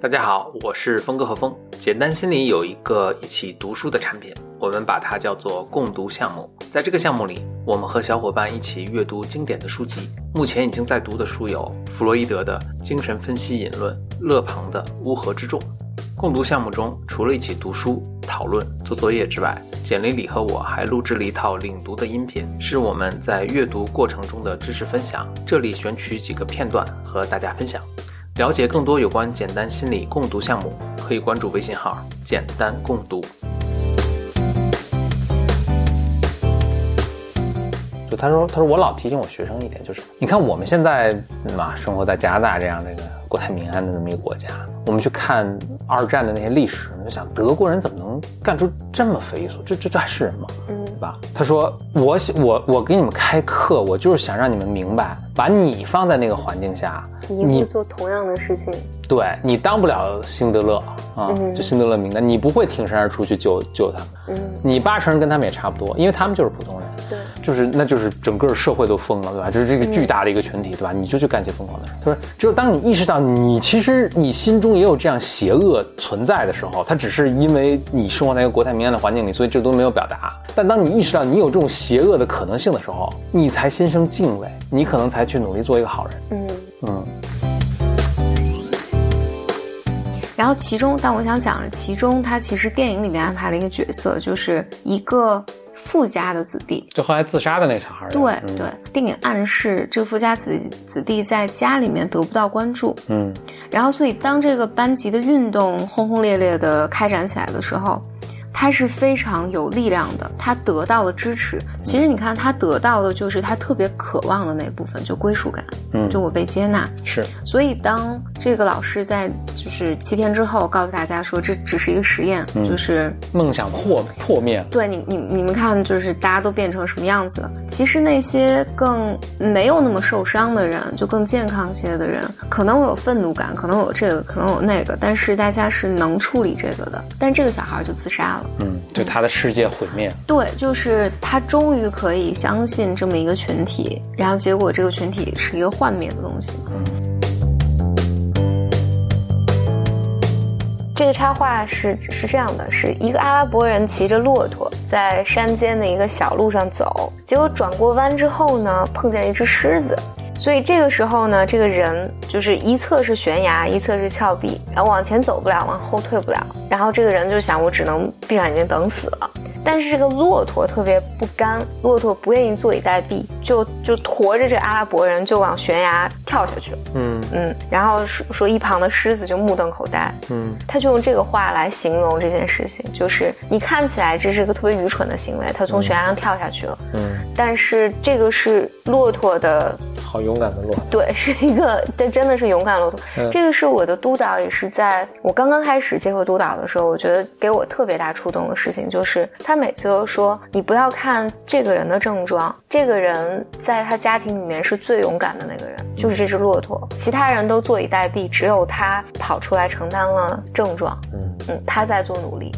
大家好，我是峰哥和峰。简单心理有一个一起读书的产品，我们把它叫做共读项目。在这个项目里，我们和小伙伴一起阅读经典的书籍。目前已经在读的书有弗洛伊德的《精神分析引论》、勒庞的《乌合之众》。共读项目中，除了一起读书、讨论、做作业之外，简历里和我还录制了一套领读的音频，是我们在阅读过程中的知识分享。这里选取几个片段和大家分享。了解更多有关简单心理共读项目，可以关注微信号“简单共读”。就他说，他说我老提醒我学生一点，就是你看我们现在嘛，生活在加拿大这样这个国泰民安的这么一个国家，我们去看二战的那些历史，你就想德国人怎么能干出这么匪夷所这这这还是人吗？嗯，对吧？他说我我我给你们开课，我就是想让你们明白，把你放在那个环境下。你会做同样的事情，对你当不了辛德勒啊，就辛德勒名单，你不会挺身而出去救救他们。嗯，你八成跟他们也差不多，因为他们就是普通人。对，就是那就是整个社会都疯了，对吧？就是这个巨大的一个群体，对吧？你就去干些疯狂的事。他说，只有当你意识到你其实你心中也有这样邪恶存在的时候，他只是因为你生活在一个国泰民安的环境里，所以这都没有表达。但当你意识到你有这种邪恶的可能性的时候，你才心生敬畏，你可能才去努力做一个好人。嗯嗯。然后其中，但我想讲的其中，他其实电影里面安排了一个角色，就是一个富家的子弟，就后来自杀的那小孩。对对，电影暗示这个富家子子弟在家里面得不到关注。嗯，然后所以当这个班级的运动轰轰烈烈的开展起来的时候。他是非常有力量的，他得到了支持。其实你看，他得到的就是他特别渴望的那部分，就归属感。嗯，就我被接纳。是。所以当这个老师在就是七天之后告诉大家说，这只是一个实验，就是梦想破破灭。对你，你你们看，就是大家都变成什么样子了？其实那些更没有那么受伤的人，就更健康些的人，可能我有愤怒感，可能有这个，可能有那个，但是大家是能处理这个的。但这个小孩就自杀了。嗯，就他的世界毁灭。对，就是他终于可以相信这么一个群体，然后结果这个群体是一个幻灭的东西。嗯，这个插画是是这样的：是一个阿拉伯人骑着骆驼在山间的一个小路上走，结果转过弯之后呢，碰见一只狮子。所以这个时候呢，这个人就是一侧是悬崖，一侧是峭壁，然后往前走不了，往后退不了。然后这个人就想，我只能闭上眼睛等死了。但是这个骆驼特别不甘，骆驼不愿意坐以待毙，就就驮着这阿拉伯人就往悬崖跳下去了。嗯嗯，然后说说一旁的狮子就目瞪口呆。嗯，他就用这个话来形容这件事情，就是你看起来这是个特别愚蠢的行为，他从悬崖上跳下去了。嗯，但是这个是骆驼的，好勇敢的骆驼。对，是一个，这真的是勇敢骆驼。这个是我的督导，也是在我刚刚开始接受督导的时候，我觉得给我特别大触动的事情，就是他。每次都说你不要看这个人的症状，这个人在他家庭里面是最勇敢的那个人，就是这只骆驼，其他人都坐以待毙，只有他跑出来承担了症状。嗯嗯，他在做努力。